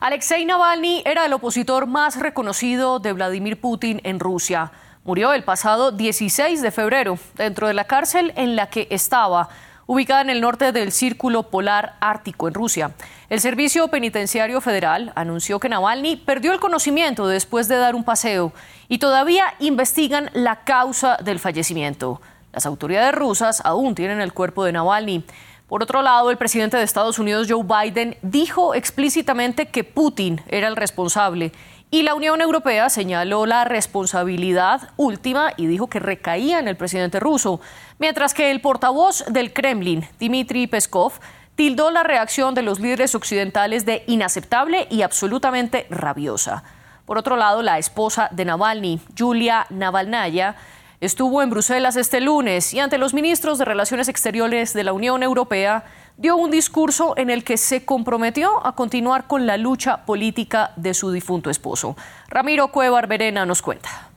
Alexei Navalny era el opositor más reconocido de Vladimir Putin en Rusia. Murió el pasado 16 de febrero dentro de la cárcel en la que estaba, ubicada en el norte del Círculo Polar Ártico en Rusia. El Servicio Penitenciario Federal anunció que Navalny perdió el conocimiento después de dar un paseo y todavía investigan la causa del fallecimiento. Las autoridades rusas aún tienen el cuerpo de Navalny. Por otro lado, el presidente de Estados Unidos, Joe Biden, dijo explícitamente que Putin era el responsable y la Unión Europea señaló la responsabilidad última y dijo que recaía en el presidente ruso, mientras que el portavoz del Kremlin, Dmitry Peskov, tildó la reacción de los líderes occidentales de inaceptable y absolutamente rabiosa. Por otro lado, la esposa de Navalny, Julia Navalnaya, Estuvo en Bruselas este lunes y ante los ministros de Relaciones Exteriores de la Unión Europea dio un discurso en el que se comprometió a continuar con la lucha política de su difunto esposo. Ramiro Cuevar Verena nos cuenta.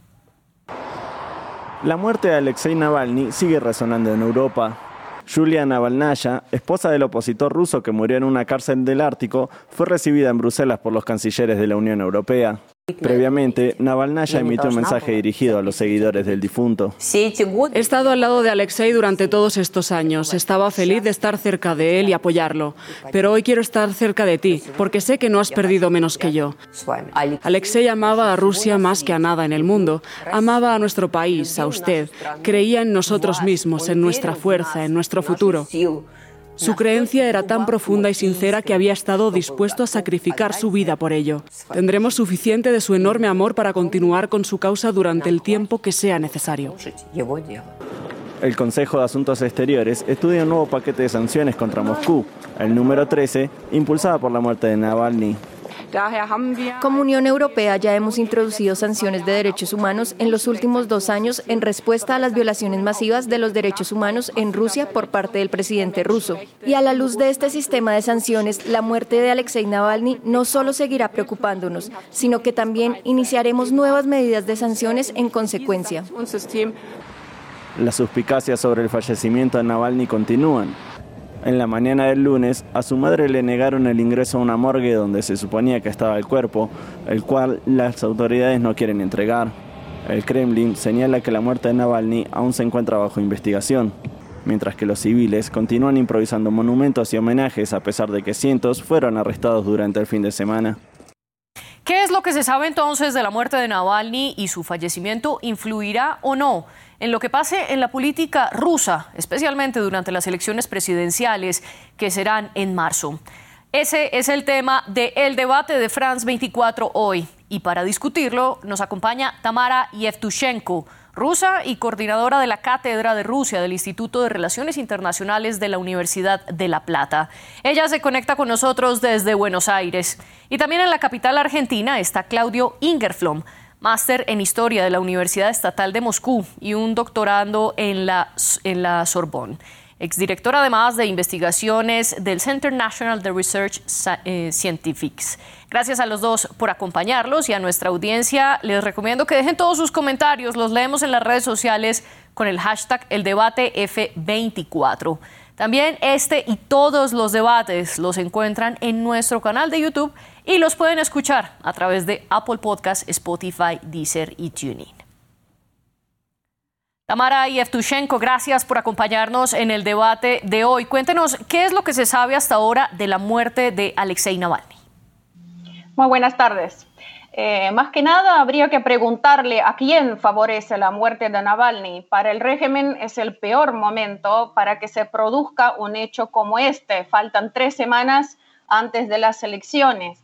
La muerte de Alexei Navalny sigue resonando en Europa. Julia Navalnaya, esposa del opositor ruso que murió en una cárcel del Ártico, fue recibida en Bruselas por los cancilleres de la Unión Europea. Previamente, Navalnaya emitió un mensaje dirigido a los seguidores del difunto. He estado al lado de Alexei durante todos estos años. Estaba feliz de estar cerca de él y apoyarlo. Pero hoy quiero estar cerca de ti, porque sé que no has perdido menos que yo. Alexei amaba a Rusia más que a nada en el mundo. Amaba a nuestro país, a usted. Creía en nosotros mismos, en nuestra fuerza, en nuestro futuro. Su creencia era tan profunda y sincera que había estado dispuesto a sacrificar su vida por ello. Tendremos suficiente de su enorme amor para continuar con su causa durante el tiempo que sea necesario. El Consejo de Asuntos Exteriores estudia un nuevo paquete de sanciones contra Moscú, el número 13, impulsada por la muerte de Navalny. Como Unión Europea ya hemos introducido sanciones de derechos humanos en los últimos dos años en respuesta a las violaciones masivas de los derechos humanos en Rusia por parte del presidente ruso. Y a la luz de este sistema de sanciones, la muerte de Alexei Navalny no solo seguirá preocupándonos, sino que también iniciaremos nuevas medidas de sanciones en consecuencia. Las suspicacias sobre el fallecimiento de Navalny continúan. En la mañana del lunes, a su madre le negaron el ingreso a una morgue donde se suponía que estaba el cuerpo, el cual las autoridades no quieren entregar. El Kremlin señala que la muerte de Navalny aún se encuentra bajo investigación, mientras que los civiles continúan improvisando monumentos y homenajes a pesar de que cientos fueron arrestados durante el fin de semana. ¿Qué es lo que se sabe entonces de la muerte de Navalny y su fallecimiento influirá o no en lo que pase en la política rusa, especialmente durante las elecciones presidenciales que serán en marzo. Ese es el tema del debate de France 24 hoy. Y para discutirlo nos acompaña Tamara Yevtushenko, rusa y coordinadora de la Cátedra de Rusia del Instituto de Relaciones Internacionales de la Universidad de La Plata. Ella se conecta con nosotros desde Buenos Aires. Y también en la capital argentina está Claudio Ingerflom, máster en Historia de la Universidad Estatal de Moscú y un doctorando en la, en la Sorbonne. Exdirector además de investigaciones del Center National de Research eh, Scientifics. Gracias a los dos por acompañarlos y a nuestra audiencia les recomiendo que dejen todos sus comentarios, los leemos en las redes sociales con el hashtag el debate F24. También este y todos los debates los encuentran en nuestro canal de YouTube y los pueden escuchar a través de Apple Podcasts, Spotify, Deezer y TuneIn. Tamara Yevtushenko, gracias por acompañarnos en el debate de hoy. Cuéntenos, ¿qué es lo que se sabe hasta ahora de la muerte de Alexei Navalny? Muy buenas tardes. Eh, más que nada, habría que preguntarle a quién favorece la muerte de Navalny. Para el régimen es el peor momento para que se produzca un hecho como este. Faltan tres semanas antes de las elecciones.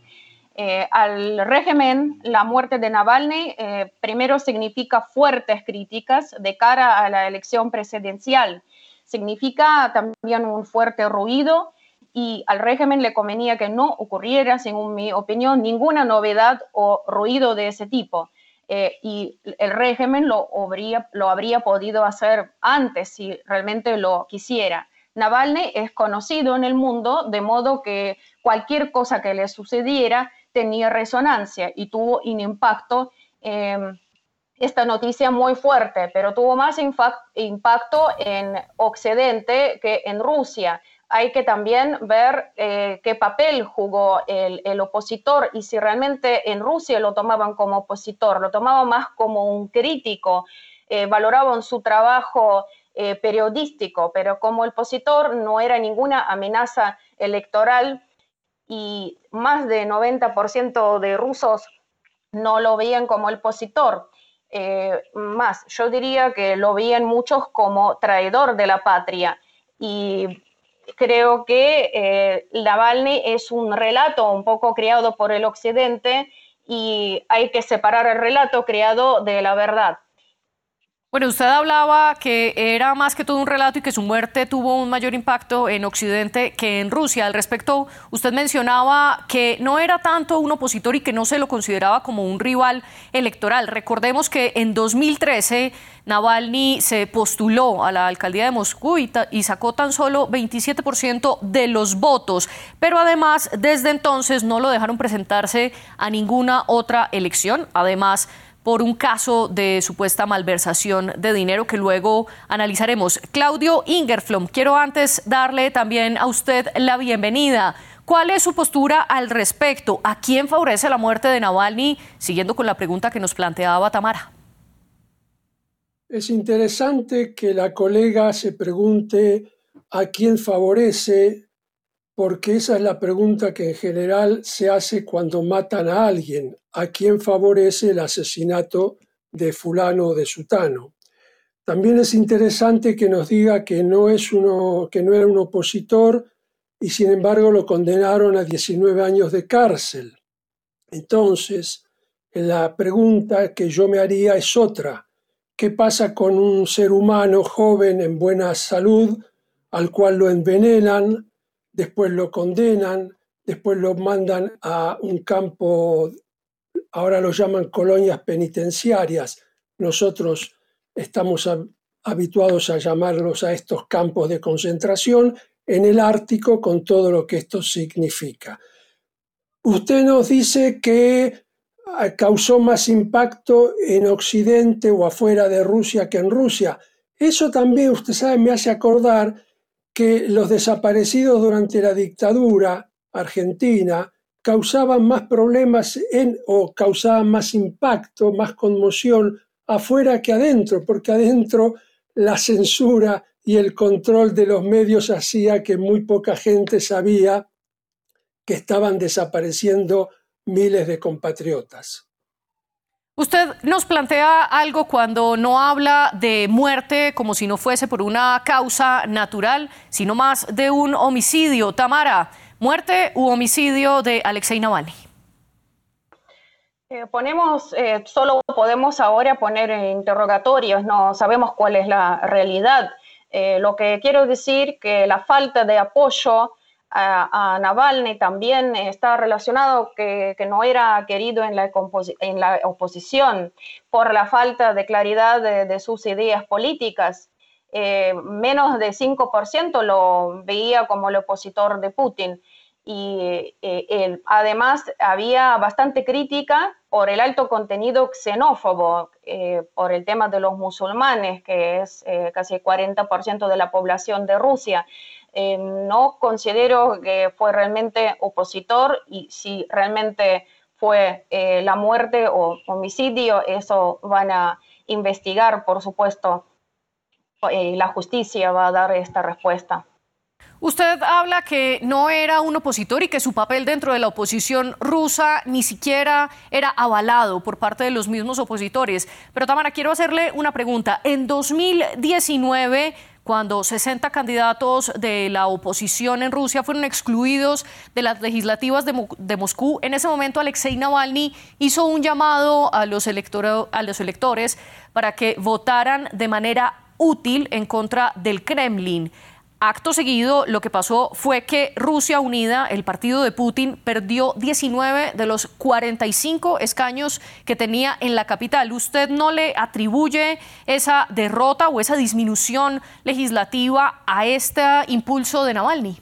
Eh, al régimen, la muerte de Navalny eh, primero significa fuertes críticas de cara a la elección presidencial. Significa también un fuerte ruido y al régimen le convenía que no ocurriera, según mi opinión, ninguna novedad o ruido de ese tipo. Eh, y el régimen lo habría, lo habría podido hacer antes si realmente lo quisiera. Navalny es conocido en el mundo, de modo que cualquier cosa que le sucediera tenía resonancia y tuvo un impacto. Em, esta noticia muy fuerte, pero tuvo más impacto en Occidente que en Rusia hay que también ver eh, qué papel jugó el, opositor y si realmente en Rusia lo tomaban como opositor, lo tomaban más como un crítico, eh, valoraban su trabajo eh, periodístico, pero como opositor no era ninguna amenaza electoral y más de 90% de rusos no lo veían como el opositor. más, yo diría que lo veían muchos como traidor de la patria y creo que eh, Navalny es un relato un poco creado por el Occidente y hay que separar el relato creado de la verdad. Bueno, usted hablaba que era más que todo un relato y que su muerte tuvo un mayor impacto en Occidente que en Rusia. Al respecto, usted mencionaba que no era tanto un opositor y que no se lo consideraba como un rival electoral. Recordemos que en 2013 Navalny se postuló a la alcaldía de Moscú y, y sacó tan solo 27% de los votos, pero además desde entonces no lo dejaron presentarse a ninguna otra elección. Además, por un caso de supuesta malversación de dinero que luego analizaremos. Claudio Ingerflom, quiero antes darle también a usted la bienvenida. ¿Cuál es su postura al respecto? ¿A quién favorece la muerte de Navalny? Siguiendo con la pregunta que nos planteaba Tamara. Es interesante que la colega se pregunte a quién favorece, porque esa es la pregunta que en general se hace cuando matan a alguien a quien favorece el asesinato de fulano o de sutano. También es interesante que nos diga que no, es uno, que no era un opositor y sin embargo lo condenaron a 19 años de cárcel. Entonces, la pregunta que yo me haría es otra. ¿Qué pasa con un ser humano joven en buena salud al cual lo envenenan, después lo condenan, después lo mandan a un campo ahora lo llaman colonias penitenciarias, nosotros estamos habituados a llamarlos a estos campos de concentración en el Ártico con todo lo que esto significa. Usted nos dice que ah, causó más impacto en Occidente o afuera de Rusia que en Rusia. Eso también, usted sabe, me hace acordar que los desaparecidos durante la dictadura argentina causaban más problemas en, o causaban más impacto, más conmoción afuera que adentro, porque adentro la censura y el control de los medios hacía que muy poca gente sabía que estaban desapareciendo miles de compatriotas. Usted nos plantea algo cuando no habla de muerte como si no fuese por una causa natural, sino más de un homicidio. Tamara, Muerte u homicidio de Alexei Navalny. Eh, ponemos, eh, solo podemos ahora poner interrogatorios, no sabemos cuál es la realidad. Eh, lo que quiero decir que la falta de apoyo a, Navalny también está relacionado que, que no era querido en la, en la, oposición por la falta de claridad de sus ideas políticas. Eh, menos de 5% lo veía como el opositor de Putin. Y eh, además había bastante crítica por el alto contenido xenófobo, eh, por el tema de los musulmanes, que es casi el 40% de la población de Rusia. No considero que fue realmente opositor y si realmente fue la muerte o homicidio, eso van a investigar, por supuesto, eh, la justicia va a dar esta respuesta. Usted habla que no era un opositor y que su papel dentro de la oposición rusa ni siquiera era avalado por parte de los mismos opositores. Pero Tamara, quiero hacerle una pregunta. En 2019, cuando 60 candidatos de la oposición en Rusia fueron excluidos de las legislativas de, Moscú, en ese momento Alexei Navalny hizo un llamado a los, a los electores para que votaran de manera útil en contra del Kremlin. Acto seguido, lo que pasó fue que Rusia Unida, el partido de Putin, perdió 19 de los 45 escaños que tenía en la capital. ¿Usted no le atribuye esa derrota o esa disminución legislativa a este impulso de Navalny?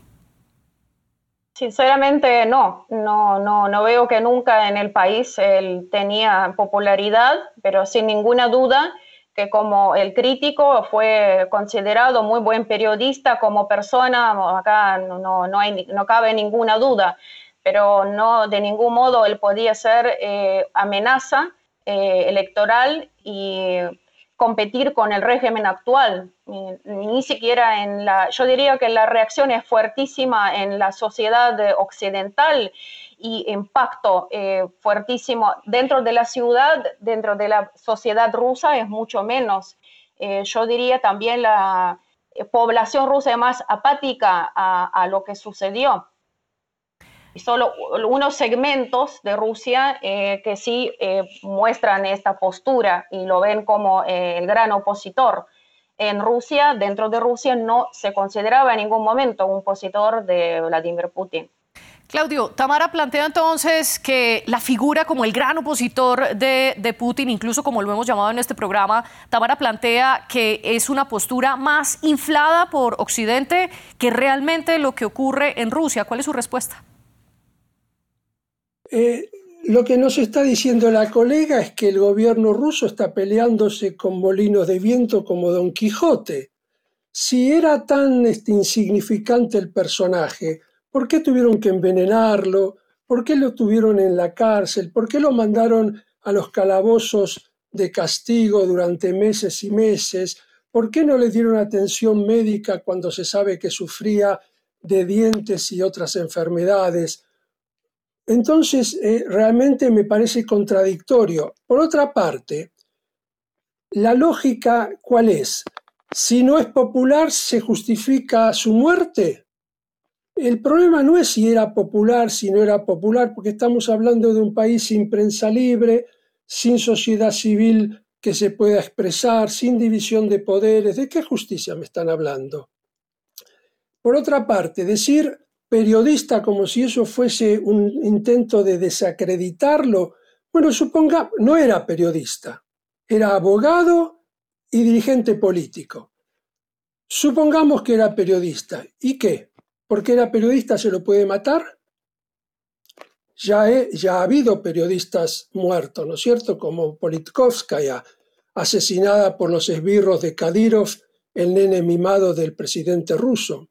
Sinceramente no, no, no, no veo que nunca en el país él tenía popularidad, pero sin ninguna duda que como el crítico fue considerado muy buen periodista como persona, acá no, no, hay, no cabe ninguna duda, pero no de ningún modo él podía ser eh, amenaza eh, electoral y competir con el régimen actual. Ni, siquiera en la, yo diría que la reacción es fuertísima en la sociedad occidental y impacto eh, fuertísimo dentro de la ciudad, dentro de la sociedad rusa es mucho menos. Eh, yo diría también la eh, población rusa es más apática a, a lo que sucedió solo unos segmentos de Rusia eh, que sí eh, muestran esta postura y lo ven como eh, el gran opositor. En Rusia, dentro de Rusia, no se consideraba en ningún momento un opositor de Vladimir Putin. Claudio, Tamara plantea entonces que la figura como el gran opositor de, Putin, incluso como lo hemos llamado en este programa, Tamara plantea que es una postura más inflada por Occidente que realmente lo que ocurre en Rusia. ¿Cuál es su respuesta? Eh, lo que nos está diciendo la colega es que el gobierno ruso está peleándose con molinos de viento como Don Quijote. Si era tan este, insignificante el personaje, ¿por qué tuvieron que envenenarlo? ¿Por qué lo tuvieron en la cárcel? ¿Por qué lo mandaron a los calabozos de castigo durante meses y meses? ¿Por qué no le dieron atención médica cuando se sabe que sufría de dientes y otras enfermedades? Entonces, eh, realmente me parece contradictorio. Por otra parte, la lógica, ¿cuál es? Si no es popular, ¿se justifica su muerte? El problema no es si era popular, si no era popular, porque estamos hablando de un país sin prensa libre, sin sociedad civil que se pueda expresar, sin división de poderes. ¿De qué justicia me están hablando? Por otra parte, decir periodista como si eso fuese un intento de desacreditarlo. Bueno, suponga, no era periodista, era abogado y dirigente político. Supongamos que era periodista. ¿Y qué? ¿Porque era periodista se lo puede matar? Ya, ya ha habido periodistas muertos, ¿no es cierto? Como Politkovskaya, asesinada por los esbirros de Kadyrov, el nene mimado del presidente ruso.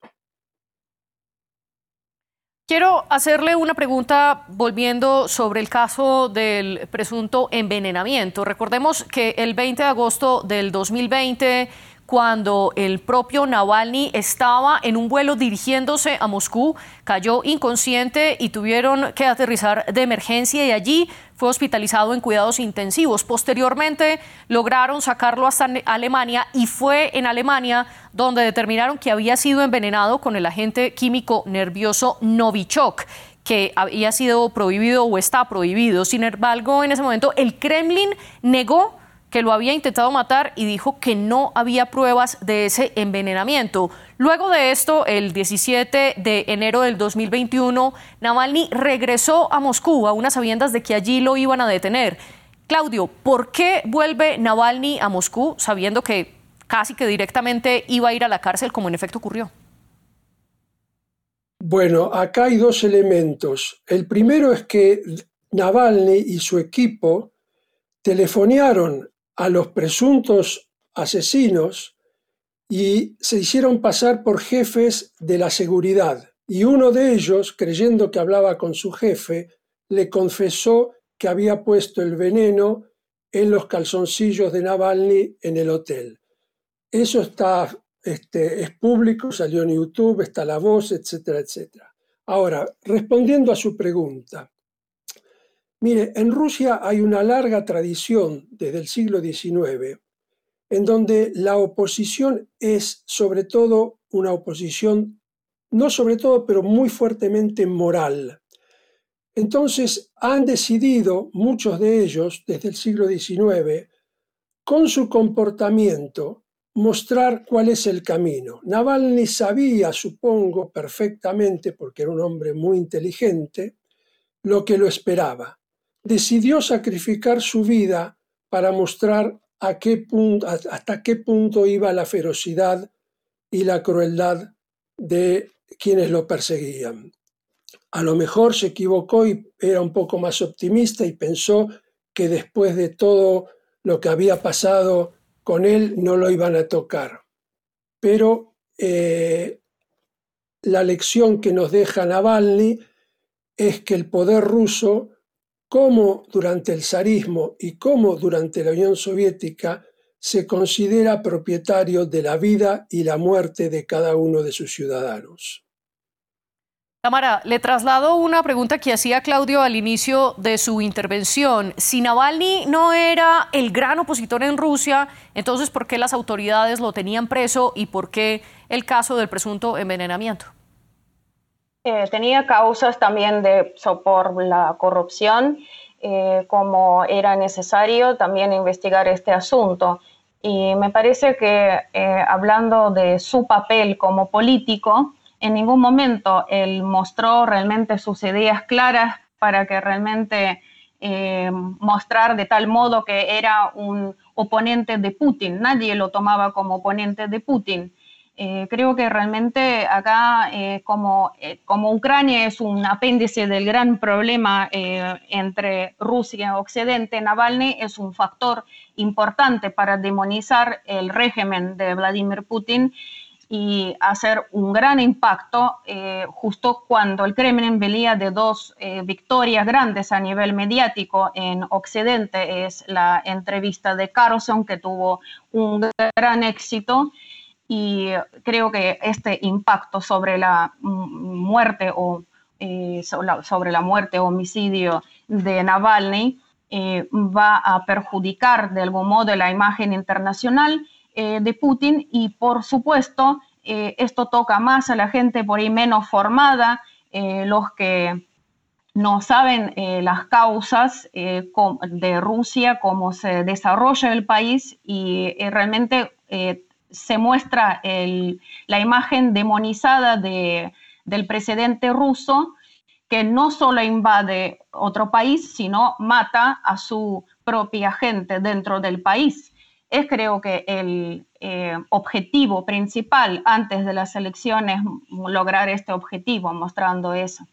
Quiero hacerle una pregunta volviendo sobre el caso del presunto envenenamiento. Recordemos que el 20 de agosto del 2020 cuando el propio Navalny estaba en un vuelo dirigiéndose a Moscú, cayó inconsciente y tuvieron que aterrizar de emergencia y allí fue hospitalizado en cuidados intensivos. Posteriormente lograron sacarlo hasta Alemania y fue en Alemania donde determinaron que había sido envenenado con el agente químico nervioso Novichok que había sido prohibido o está prohibido. Sin embargo, en ese momento el Kremlin negó que lo había intentado matar y dijo que no había pruebas de ese envenenamiento. Luego de esto, el 17 de enero del 2021, Navalny regresó a Moscú a unas sabiendas de que allí lo iban a detener. Claudio, ¿por qué vuelve Navalny a Moscú sabiendo que casi que directamente iba a ir a la cárcel como en efecto ocurrió? Bueno, acá hay dos elementos. El primero es que Navalny y su equipo telefonearon a los presuntos asesinos y se hicieron pasar por jefes de la seguridad. Y uno de ellos, creyendo que hablaba con su jefe, le confesó que había puesto el veneno en los calzoncillos de Navalny en el hotel. Eso está, este, es público, salió en YouTube, está la voz, etcétera, etcétera. Ahora, respondiendo a su pregunta, Mire, en Rusia hay una larga tradición desde el siglo XIX en donde la oposición es sobre todo una oposición, no sobre todo, pero muy fuertemente moral. Entonces han decidido muchos de ellos desde el siglo XIX, con su comportamiento, mostrar cuál es el camino. Navalny sabía, supongo, perfectamente, porque era un hombre muy inteligente, lo que lo esperaba decidió sacrificar su vida para mostrar a qué punto, hasta qué punto iba la ferocidad y la crueldad de quienes lo perseguían. A lo mejor se equivocó y era un poco más optimista y pensó que después de todo lo que había pasado con él no lo iban a tocar. Pero eh, la lección que nos deja Navalny es que el poder ruso, como durante el zarismo y como durante la Unión Soviética, se considera propietario de la vida y la muerte de cada uno de sus ciudadanos. Tamara, le traslado una pregunta que hacía Claudio al inicio de su intervención. Si Navalny no era el gran opositor en Rusia, entonces ¿por qué las autoridades lo tenían preso y por qué el caso del presunto envenenamiento? Eh, tenía causas también de por la corrupción, eh, como era necesario también investigar este asunto. Y me parece que eh, hablando de su papel como político, en ningún momento él mostró realmente sus ideas claras para que realmente mostrar de tal modo que era un oponente de Putin. Nadie lo tomaba como oponente de Putin. Eh, creo que realmente acá, eh, como, como Ucrania es un apéndice del gran problema entre Rusia y Occidente, Navalny es un factor importante para demonizar el régimen de Vladimir Putin y hacer un gran impacto eh, justo cuando el Kremlin veía de dos eh, victorias grandes a nivel mediático en Occidente. Es la entrevista de Carlson que tuvo un gran éxito y creo que este impacto sobre la muerte o eh, sobre la muerte homicidio de Navalny va a perjudicar de algún modo la imagen internacional eh, de Putin y por supuesto eh, esto toca más a la gente por ahí menos formada, eh, los que no saben las causas de Rusia, cómo se desarrolla el país y realmente se muestra la imagen demonizada de, del presidente ruso que no solo invade otro país, sino mata a su propia gente dentro del país es creo que el eh, objetivo principal antes de las elecciones, lograr este objetivo, mostrando eso.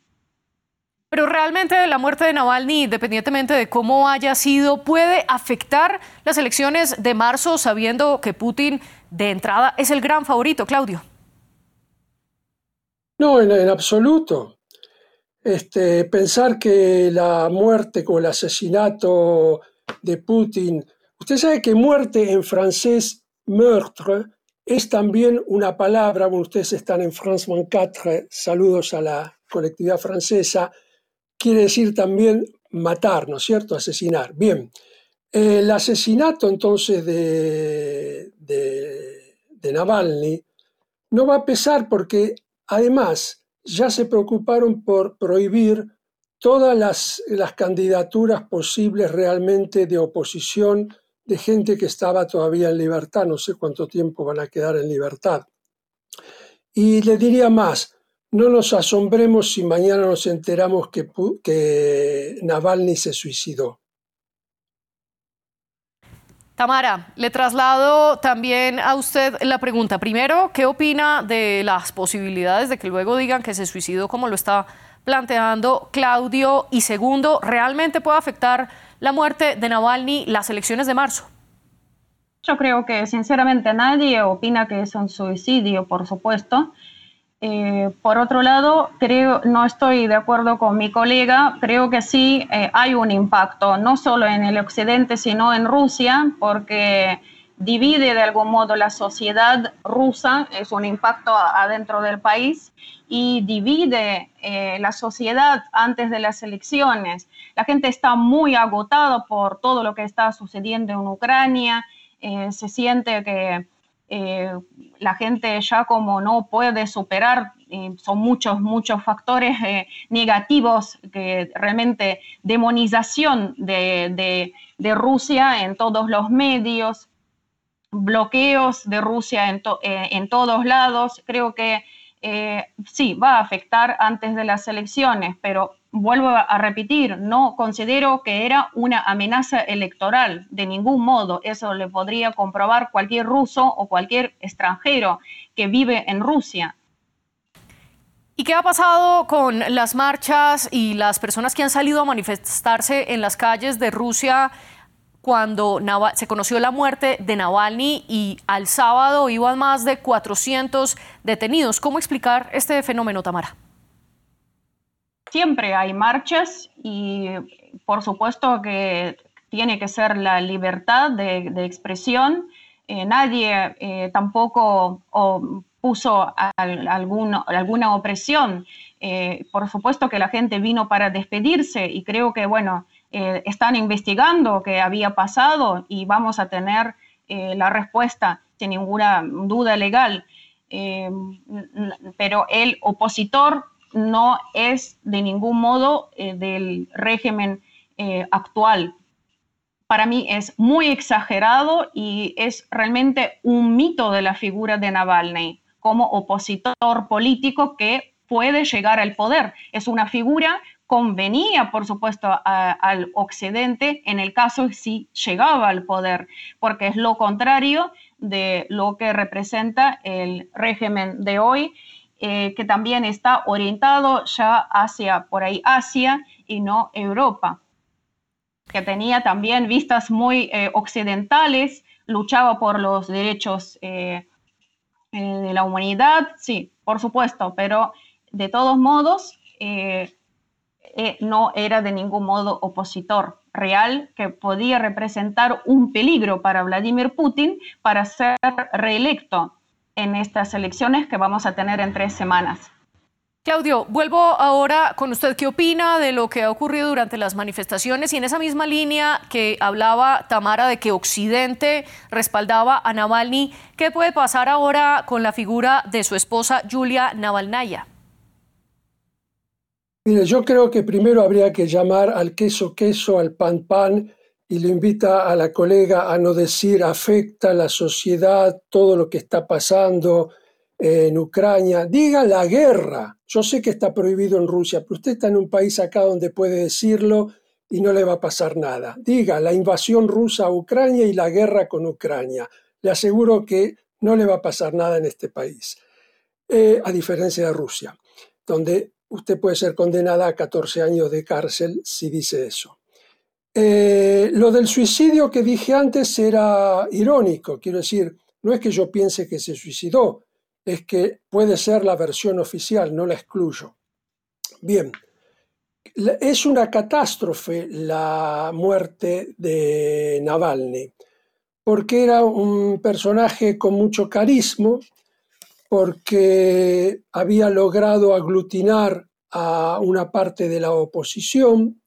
Pero realmente la muerte de Navalny, independientemente de cómo haya sido, puede afectar las elecciones de marzo, sabiendo que Putin de entrada es el gran favorito, Claudio. No, en, absoluto. Este, pensar que la muerte o el asesinato de Putin Usted sabe que muerte en francés, meurtre, es también una palabra, bueno, ustedes están en France 24, saludos a la colectividad francesa, quiere decir también matar, ¿no es cierto? Asesinar. Bien, el asesinato entonces de, de, Navalny no va a pesar porque además ya se preocuparon por prohibir todas las, las candidaturas posibles realmente de oposición de gente que estaba todavía en libertad, no sé cuánto tiempo van a quedar en libertad. Y le diría más, no nos asombremos si mañana nos enteramos que, que Navalny se suicidó. Tamara, le traslado también a usted la pregunta. Primero, ¿qué opina de las posibilidades de que luego digan que se suicidó como lo está planteando Claudio? Y segundo, ¿realmente puede afectar la muerte de Navalny las elecciones de marzo? Yo creo que sinceramente nadie opina que es un suicidio, por supuesto. Eh, por otro lado, creo, no estoy de acuerdo con mi colega, creo que sí eh, hay un impacto, no solo en el occidente, sino en Rusia, porque divide de algún modo la sociedad rusa, es un impacto adentro del país, y divide eh, la sociedad antes de las elecciones. La gente está muy agotada por todo lo que está sucediendo en Ucrania, eh, se siente que eh, la gente ya como no puede superar, son muchos, muchos factores negativos, que realmente demonización de, de Rusia en todos los medios, bloqueos de Rusia en, eh, en todos lados. Creo que eh, sí, va a afectar antes de las elecciones, pero vuelvo a repetir, no considero que era una amenaza electoral de ningún modo. Eso le podría comprobar cualquier ruso o cualquier extranjero que vive en Rusia. ¿Y qué ha pasado con las marchas y las personas que han salido a manifestarse en las calles de Rusia cuando se conoció la muerte de Navalny y al sábado iban más de 400 detenidos. ¿Cómo explicar este fenómeno, Tamara? Siempre hay marchas y por supuesto que tiene que ser la libertad de, expresión. Eh, nadie eh, tampoco puso alguna opresión. Eh, por supuesto que la gente vino para despedirse y creo que, bueno, están investigando qué había pasado y vamos a tener la respuesta sin ninguna duda legal. pero el opositor no es de ningún modo eh, del régimen eh, actual. Para mí es muy exagerado y es realmente un mito de la figura de Navalny como opositor político que puede llegar al poder. Es una figura convenía, por supuesto, al Occidente en el caso si llegaba al poder, porque es lo contrario de lo que representa el régimen de hoy eh, que también está orientado ya hacia por ahí Asia y no Europa, que tenía también vistas muy eh, occidentales, luchaba por los derechos eh, de la humanidad, sí, por supuesto, pero de todos modos no era de ningún modo opositor real que podía representar un peligro para Vladimir Putin para ser reelecto en estas elecciones que vamos a tener en tres semanas. Claudio, vuelvo ahora con usted. ¿Qué opina de lo que ha ocurrido durante las manifestaciones y en esa misma línea que hablaba Tamara de que Occidente respaldaba a Navalny? ¿Qué puede pasar ahora con la figura de su esposa Julia Navalnaya? Mire, yo creo que primero habría que llamar al queso queso, al pan pan y le invita a la colega a no decir afecta a la sociedad todo lo que está pasando en Ucrania. Diga la guerra. Yo sé que está prohibido en Rusia, pero usted está en un país acá donde puede decirlo y no le va a pasar nada. Diga la invasión rusa a Ucrania y la guerra con Ucrania. Le aseguro que no le va a pasar nada en este país, eh, a diferencia de Rusia, donde usted puede ser condenada a 14 años de cárcel si dice eso. Eh, lo del suicidio que dije antes era irónico, quiero decir, no es que yo piense que se suicidó, es que puede ser la versión oficial, no la excluyo. Bien, es una catástrofe la muerte de Navalny, porque era un personaje con mucho carisma, porque había logrado aglutinar a una parte de la oposición,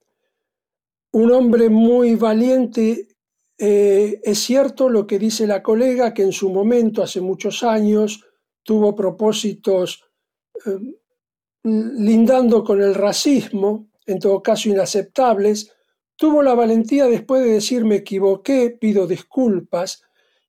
un hombre muy valiente. Eh, es cierto lo que dice la colega, que en su momento, hace muchos años, tuvo propósitos eh, lindando con el racismo, en todo caso inaceptables, tuvo la valentía después de decir me equivoqué, pido disculpas.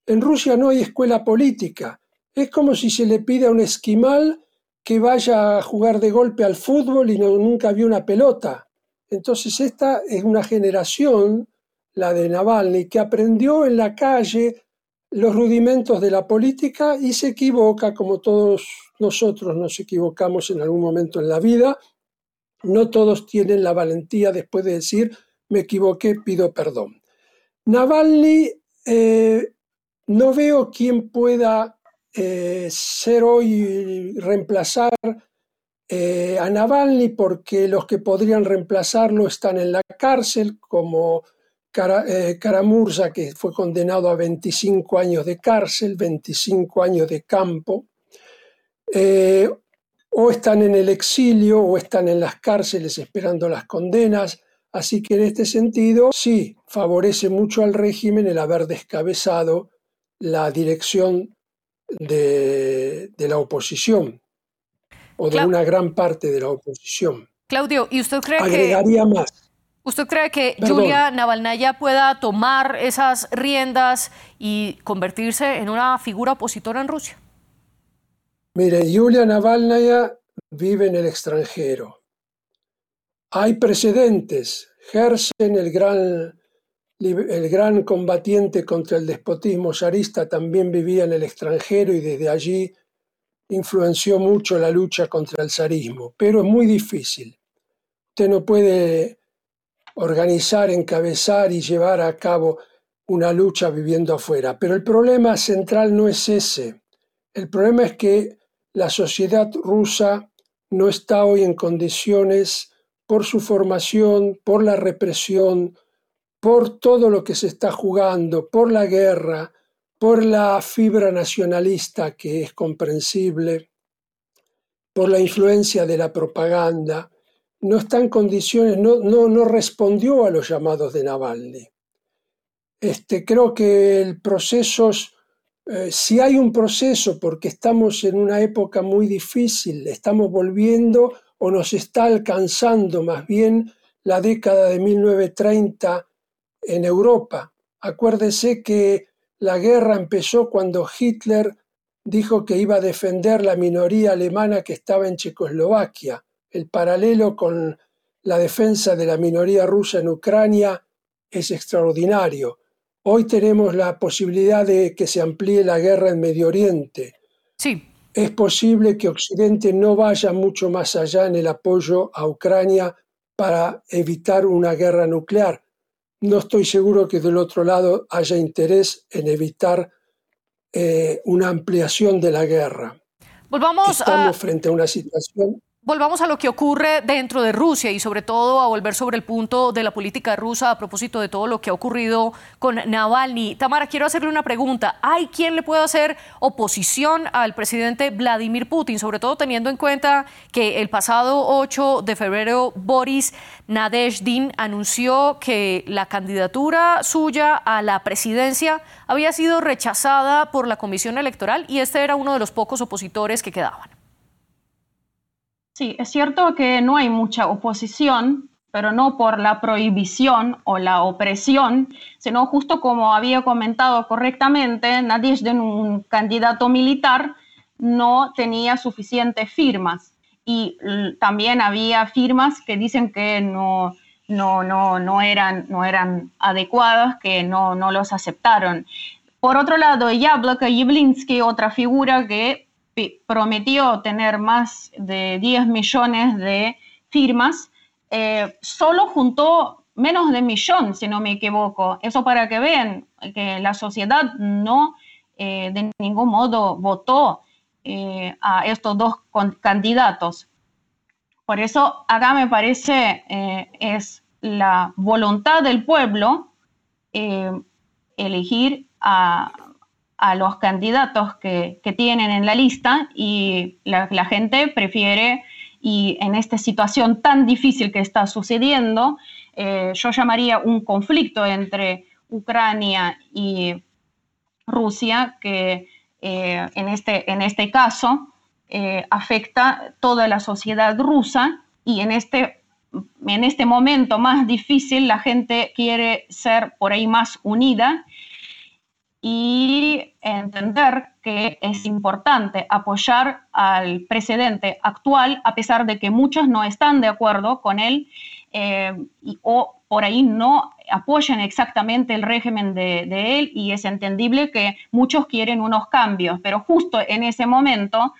En Rusia no hay escuela política. Es como si se le pide a un esquimal que vaya a jugar de golpe al fútbol y no, nunca vio una pelota. Entonces esta es una generación, la de Navalny, que aprendió en la calle los rudimentos de la política y se equivoca como todos nosotros nos equivocamos en algún momento en la vida. No todos tienen la valentía después de decir me equivoqué, pido perdón. Navalny, eh, no veo quién pueda eh, ser hoy, reemplazar eh, a Navalny porque los que podrían reemplazarlo están en la cárcel, como Karamurza, eh, que fue condenado a 25 años de cárcel, 25 años de campo, eh, o están en el exilio o están en las cárceles esperando las condenas. Así que en este sentido, sí, favorece mucho al régimen el haber descabezado la dirección de la oposición o de una gran parte de la oposición. Claudio, ¿y usted cree Agregaría que... más. ¿Usted cree que Julia Navalnaya pueda tomar esas riendas y convertirse en una figura opositora en Rusia? Mire, Julia Navalnaya vive en el extranjero. Hay precedentes. Hersen, el gran, el gran combatiente contra el despotismo zarista, también vivía en el extranjero y desde allí influenció mucho la lucha contra el zarismo, pero es muy difícil. Usted no puede organizar, encabezar y llevar a cabo. una lucha viviendo afuera. Pero el problema central no es ese. El problema es que la sociedad rusa no está hoy en condiciones, por su formación, por la represión, por todo lo que se está jugando, por la guerra, por la fibra nacionalista que es comprensible, por la influencia de la propaganda, no está en condiciones, no, no, no respondió a los llamados de Navalny. Este, creo que el proceso, eh, si hay un proceso, porque estamos en una época muy difícil, estamos volviendo o nos está alcanzando más bien la década de 1930 en Europa. Acuérdese que la guerra empezó cuando Hitler dijo que iba a defender la minoría alemana que estaba en Checoslovaquia. El paralelo con la defensa de la minoría rusa en Ucrania es extraordinario. Hoy tenemos la posibilidad de que se amplíe la guerra en Medio Oriente. Sí. Es posible que Occidente no vaya mucho más allá en el apoyo a Ucrania para evitar una guerra nuclear, no estoy seguro que del otro lado haya interés en evitar eh, una ampliación de la guerra. Volvamos Estamos frente a una situación Volvamos a lo que ocurre dentro de Rusia y sobre todo a volver sobre el punto de la política rusa a propósito de todo lo que ha ocurrido con Navalny. Tamara, quiero hacerle una pregunta. ¿Hay quien le pueda hacer oposición al presidente Vladimir Putin, sobre todo teniendo en cuenta que el pasado 8 de febrero Boris Nadezhdin anunció que la candidatura suya a la presidencia había sido rechazada por la Comisión Electoral y este era uno de los pocos opositores que quedaban? Sí, es cierto que no hay mucha oposición, pero no por la prohibición o la opresión, sino justo como había comentado correctamente, de un candidato militar, no tenía suficientes firmas. Y también había firmas que dicen que no, no, no, no, eran, no eran adecuadas, que no, no los aceptaron. Por otro lado, Yablaka Yablinski, otra figura que prometió tener más de 10 millones de firmas, eh, solo juntó menos de millón, si no me equivoco. Eso para que vean que la sociedad no eh, de ningún modo votó eh, a estos dos candidatos. Por eso acá me parece es la voluntad del pueblo elegir a, a los candidatos que, tienen en la lista y la, gente prefiere, y en esta situación tan difícil que está sucediendo, eh, yo llamaría un conflicto entre Ucrania y Rusia que eh, en, este, en este caso eh, afecta toda la sociedad rusa y en este, en este momento más difícil la gente quiere ser por ahí más unida y entender que es importante apoyar al presidente actual a pesar de que muchos no están de acuerdo con él eh, o por ahí no apoyan exactamente el régimen de, de, él y es entendible que muchos quieren unos cambios, pero justo en ese momento,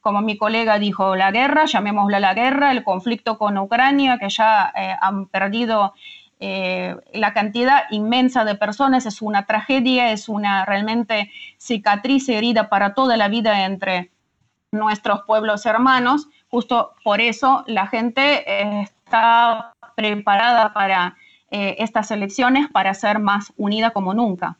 como mi colega dijo, la guerra, llamémosla la guerra, el conflicto con Ucrania, que ya eh, han perdido eh, la cantidad inmensa de personas es una tragedia, es una realmente cicatriz herida para toda la vida entre nuestros pueblos hermanos. Justo por eso la gente eh, está preparada para eh, estas elecciones, para ser más unida como nunca.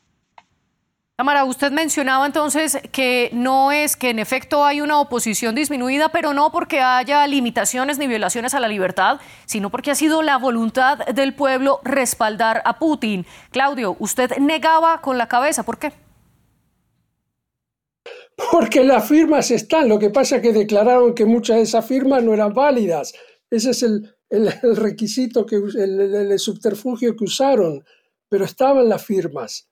Tamara, usted mencionaba entonces que no es que en efecto hay una oposición disminuida, pero no porque haya limitaciones ni violaciones a la libertad, sino porque ha sido la voluntad del pueblo respaldar a Putin. Claudio, usted negaba con la cabeza, ¿por qué? Porque las firmas están, lo que pasa es que declararon que muchas de esas firmas no eran válidas. Ese es el, requisito, que, el subterfugio que usaron, pero estaban las firmas.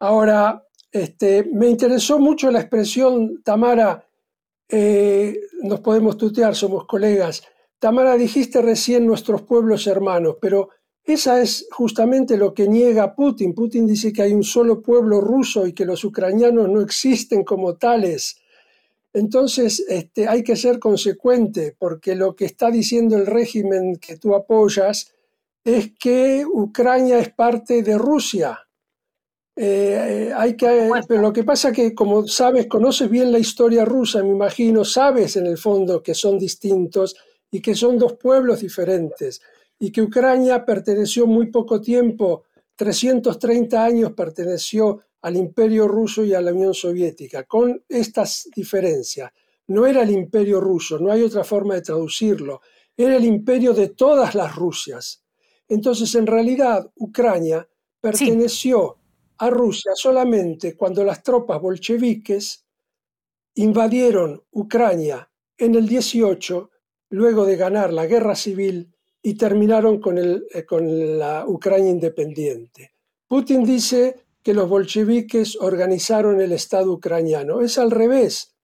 Ahora, este, me interesó mucho la expresión, Tamara, eh, nos podemos tutear, somos colegas. Tamara, dijiste recién nuestros pueblos hermanos, pero esa es justamente lo que niega Putin. Putin dice que hay un solo pueblo ruso y que los ucranianos no existen como tales. Entonces este, hay que ser consecuente, porque lo que está diciendo el régimen que tú apoyas es que Ucrania es parte de Rusia Eh, hay que, pero lo que pasa que, como sabes, conoces bien la historia rusa, me imagino, sabes en el fondo que son distintos y que son dos pueblos diferentes y que Ucrania perteneció muy poco tiempo, 330 años perteneció al imperio ruso y a la Unión Soviética, con estas diferencias. No era el imperio ruso, no hay otra forma de traducirlo, era el imperio de todas las Rusias. Entonces, en realidad, Ucrania perteneció a Rusia solamente cuando las tropas bolcheviques invadieron Ucrania en el 18, luego de ganar la guerra civil y terminaron con, el, eh, con la Ucrania independiente. Putin dice que los bolcheviques organizaron el Estado ucraniano. Es al revés.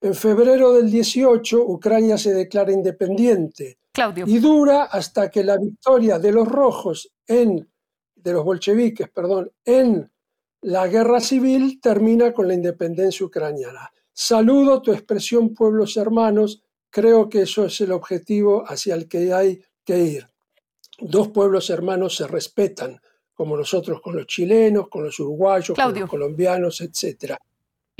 En febrero del 18, Ucrania se declara independiente y dura hasta que la victoria de los rojos en de los bolcheviques, perdón, en la guerra civil termina con la independencia ucraniana. Saludo tu expresión pueblos hermanos, creo que eso es el objetivo hacia el que hay que ir. Dos pueblos hermanos se respetan, como nosotros con los chilenos, con los uruguayos, con los colombianos, etcétera.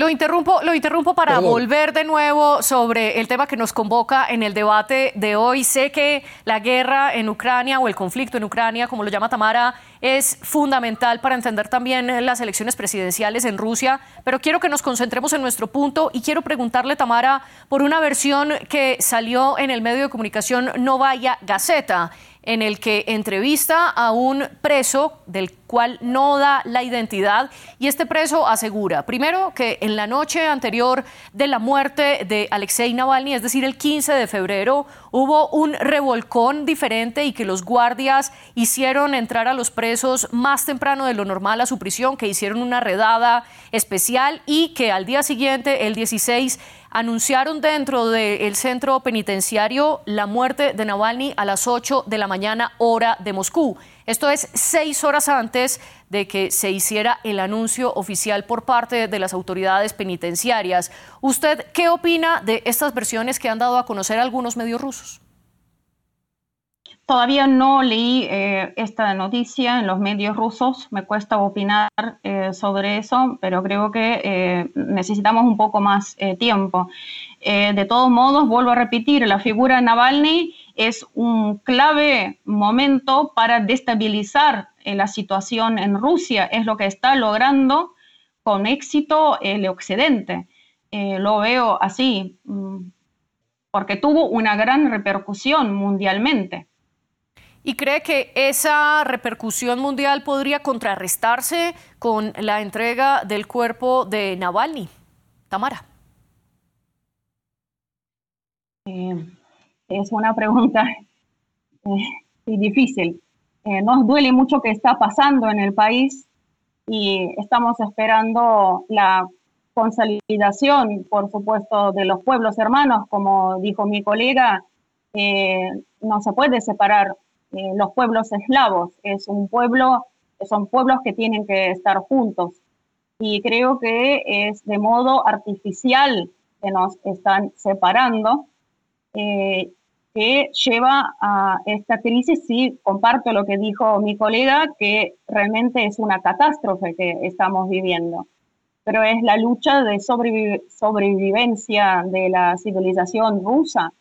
Lo interrumpo, lo interrumpo para volver de nuevo sobre el tema que nos convoca en el debate de hoy. Sé que la guerra en Ucrania o el conflicto en Ucrania, como lo llama Tamara, es fundamental para entender también las elecciones presidenciales en Rusia, pero quiero que nos concentremos en nuestro punto y quiero preguntarle, Tamara, por una versión que salió en el medio de comunicación Novaya Gazeta en el que entrevista a un preso del cual no da la identidad y este preso asegura, primero, que en la noche anterior de la muerte de Alexei Navalny, es decir, el 15 de febrero, hubo un revolcón diferente y que los guardias hicieron entrar a los presos más temprano de lo normal a su prisión, que hicieron una redada especial y que al día siguiente, el 16, anunciaron dentro del centro penitenciario la muerte de Navalny a las 8 de la mañana hora de Moscú. Esto es seis horas antes de que se hiciera el anuncio oficial por parte de las autoridades penitenciarias. ¿Usted qué opina de estas versiones que han dado a conocer algunos medios rusos? Todavía no leí eh, esta noticia en los medios rusos, me cuesta opinar eh, sobre eso, pero creo que eh, necesitamos un poco más tiempo. de todos modos, vuelvo a repetir, la figura de Navalny es un clave momento para destabilizar la situación en Rusia, es lo que está logrando con éxito el Occidente. lo veo así, mm, porque tuvo una gran repercusión mundialmente. ¿Y cree que esa repercusión mundial podría contrarrestarse con la entrega del cuerpo de Navalny? Tamara. Eh, es una pregunta eh, difícil. Eh, nos duele mucho que está pasando en el país y estamos esperando la consolidación, por supuesto, de los pueblos hermanos, como dijo mi colega, no se puede separar eh, los pueblos eslavos. Es un pueblo, son pueblos que tienen que estar juntos. Y creo que es de modo artificial que nos están separando, eh, que lleva a esta crisis. Sí, comparto lo que dijo mi colega, que realmente es una catástrofe que estamos viviendo pero es la lucha de sobrevivencia de la civilización rusa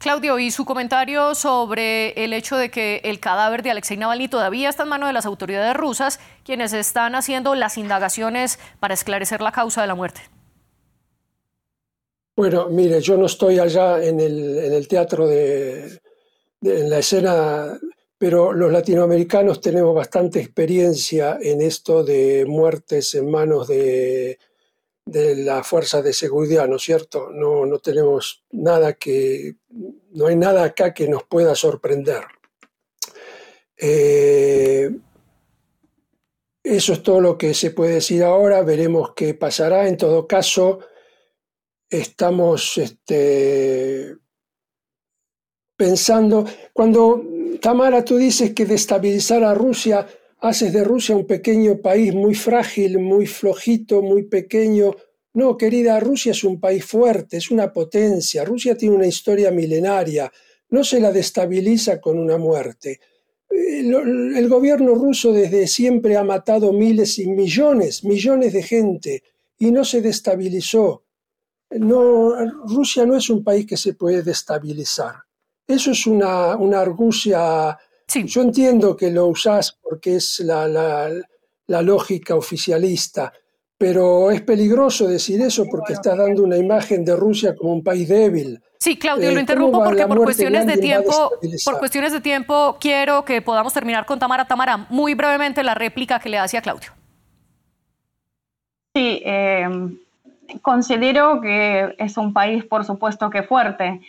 Claudio, y su comentario sobre el hecho de que el cadáver de Alexei Navalny todavía está en manos de las autoridades rusas, quienes están haciendo las indagaciones para esclarecer la causa de la muerte. Bueno, mire, yo no estoy allá en el, teatro de, en la escena, pero los latinoamericanos tenemos bastante experiencia en esto de muertes en manos de de la fuerza de seguridad, ¿no es cierto? No, no tenemos nada que, no hay nada acá que nos pueda sorprender. Eh, eso es todo lo que se puede decir ahora, veremos qué pasará. En todo caso, estamos este, pensando, cuando Tamara tú dices que destabilizar a Rusia haces de Rusia un pequeño país muy frágil, muy flojito, muy pequeño. No, querida, Rusia es un país fuerte, es una potencia. Rusia tiene una historia milenaria. No se la destabiliza con una muerte. el gobierno ruso desde siempre ha matado miles y millones, millones de gente y no se destabilizó. Rusia no es un país que se puede destabilizar. Eso es una, una argucia. Yo entiendo que lo usás porque es la, la lógica oficialista, pero es peligroso decir eso porque está dando una imagen de Rusia como un país débil. Sí, Claudio, lo eh, interrumpo porque por cuestiones de tiempo, por cuestiones de tiempo quiero que podamos terminar con Tamara. Tamara, muy brevemente la réplica que le hace a Claudio. Sí, em, considero que es un país, por supuesto, que fuerte,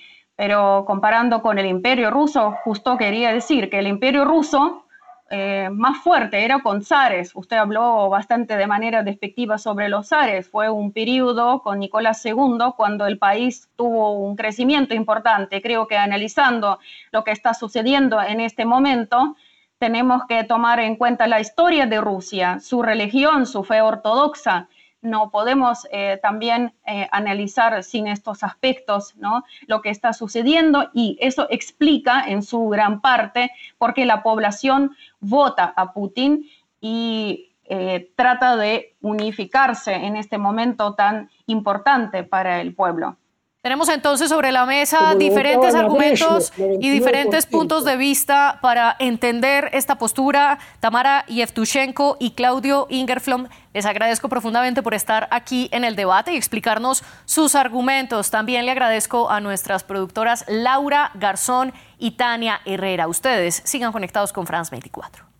pero comparando con el Imperio Ruso, justo quería decir que el Imperio Ruso eh, más fuerte era con zares. Usted habló bastante de manera despectiva sobre los zares. Fue un periodo con Nicolás II cuando el país tuvo un crecimiento importante. Creo que analizando lo que está sucediendo en este momento, tenemos que tomar en cuenta la historia de Rusia, su religión, su fe ortodoxa no podemos eh, también eh, analizar sin estos aspectos ¿no? lo que está sucediendo y eso explica en su gran parte por qué la población vota a Putin y eh, trata de unificarse en este momento tan importante para el pueblo. Tenemos entonces sobre la mesa diferentes argumentos y diferentes puntos de vista para entender esta postura. Tamara Yevtushenko y Claudio Ingerflom, les agradezco profundamente por estar aquí en el debate y explicarnos sus argumentos. También le agradezco a nuestras productoras Laura Garzón y Tania Herrera. Ustedes sigan conectados con France 24.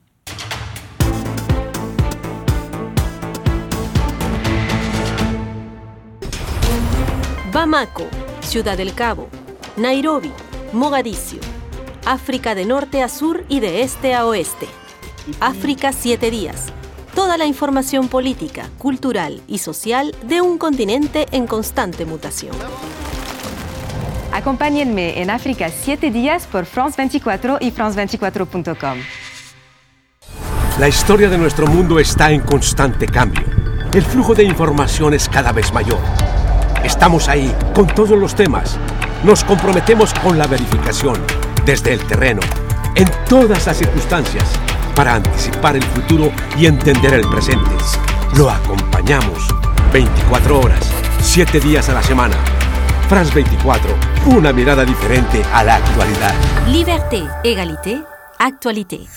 Bamako, Ciudad del Cabo, Nairobi, Mogadiscio, África de norte a sur y de este a oeste. África siete días. Toda la información política, cultural y social de un continente en constante mutación. Acompáñenme en África 7 días por France 24 y France24.com. La historia de nuestro mundo está en constante cambio. El flujo de información es cada vez mayor Estamos ahí con todos los temas. Nos comprometemos con la verificación desde el terreno, en todas las circunstancias, para anticipar el futuro y entender el presente. Lo acompañamos 24 horas, 7 días a la semana. France 24, una mirada diferente a la actualidad. Liberté, égalité, actualité.